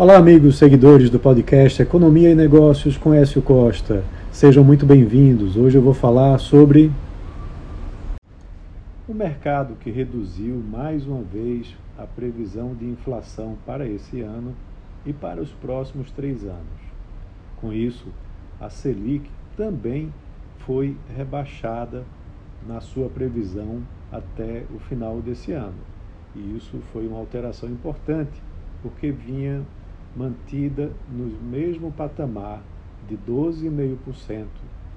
Olá, amigos seguidores do podcast Economia e Negócios com Écio Costa. Sejam muito bem-vindos. Hoje eu vou falar sobre o mercado que reduziu mais uma vez a previsão de inflação para esse ano e para os próximos três anos. Com isso, a Selic também foi rebaixada na sua previsão até o final desse ano. E isso foi uma alteração importante, porque vinha mantida no mesmo patamar de 12,5%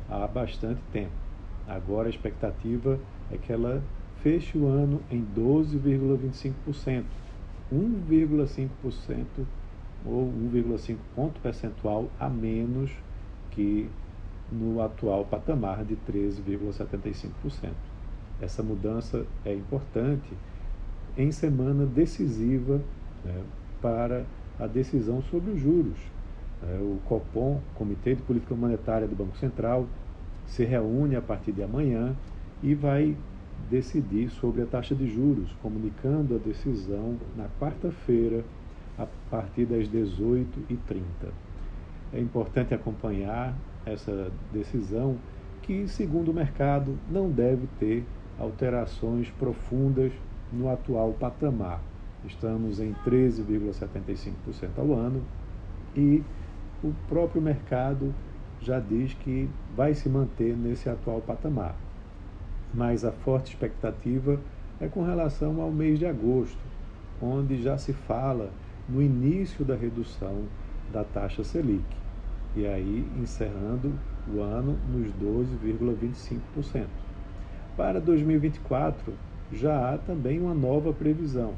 há bastante tempo. Agora a expectativa é que ela feche o ano em 12,25%, 1,5% ou 1,5 ponto percentual a menos que no atual patamar de 13,75%. Essa mudança é importante em semana decisiva né, para a decisão sobre os juros. É, o COPOM, Comitê de Política Monetária do Banco Central, se reúne a partir de amanhã e vai decidir sobre a taxa de juros, comunicando a decisão na quarta-feira, a partir das 18h30. É importante acompanhar essa decisão, que, segundo o mercado, não deve ter alterações profundas no atual patamar estamos em 13,75% ao ano e o próprio mercado já diz que vai se manter nesse atual patamar. Mas a forte expectativa é com relação ao mês de agosto, onde já se fala no início da redução da taxa Selic, e aí encerrando o ano nos 12,25%. Para 2024, já há também uma nova previsão,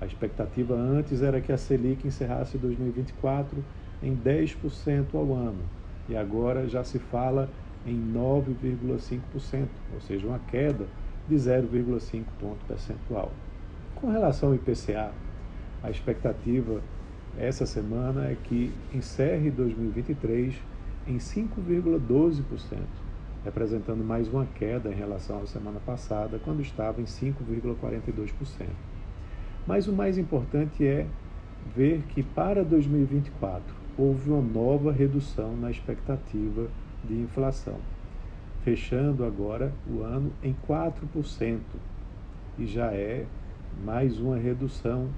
a expectativa antes era que a Selic encerrasse 2024 em 10% ao ano e agora já se fala em 9,5%, ou seja, uma queda de 0,5 ponto percentual. Com relação ao IPCA, a expectativa essa semana é que encerre 2023 em 5,12%, representando mais uma queda em relação à semana passada, quando estava em 5,42%. Mas o mais importante é ver que para 2024 houve uma nova redução na expectativa de inflação, fechando agora o ano em 4%, e já é mais uma redução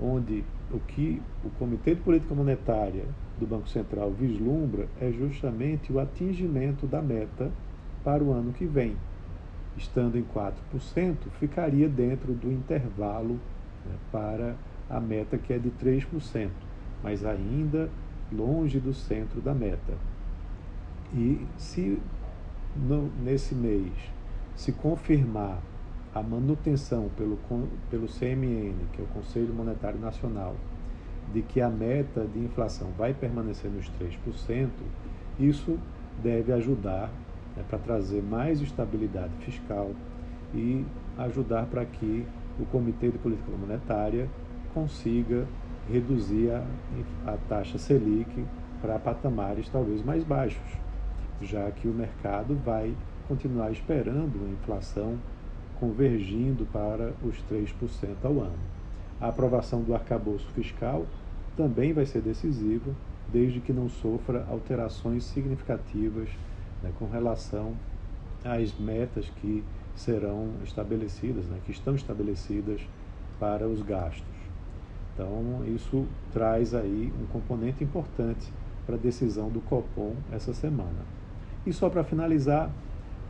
onde o que o Comitê de Política Monetária do Banco Central vislumbra é justamente o atingimento da meta para o ano que vem. Estando em 4%, ficaria dentro do intervalo né, para a meta que é de 3%, mas ainda longe do centro da meta. E se no, nesse mês se confirmar a manutenção pelo, pelo CMN, que é o Conselho Monetário Nacional, de que a meta de inflação vai permanecer nos 3%, isso deve ajudar né, para trazer mais estabilidade fiscal e ajudar para que o Comitê de Política Monetária consiga reduzir a, a taxa Selic para patamares talvez mais baixos, já que o mercado vai continuar esperando uma inflação convergindo para os 3% ao ano. A aprovação do arcabouço fiscal também vai ser decisiva, desde que não sofra alterações significativas né, com relação às metas que serão estabelecidas, né, que estão estabelecidas para os gastos. Então, isso traz aí um componente importante para a decisão do Copom essa semana. E só para finalizar,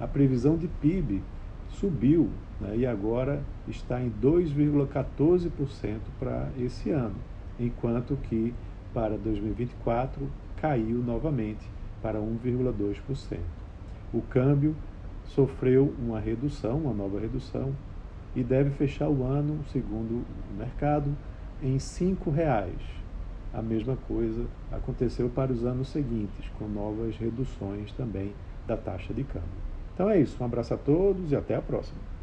a previsão de PIB subiu né, e agora está em 2,14% para esse ano, enquanto que para 2024 caiu novamente para 1,2%. O câmbio sofreu uma redução, uma nova redução, e deve fechar o ano, segundo o mercado, em R$ reais. A mesma coisa aconteceu para os anos seguintes, com novas reduções também da taxa de câmbio. Então é isso, um abraço a todos e até a próxima.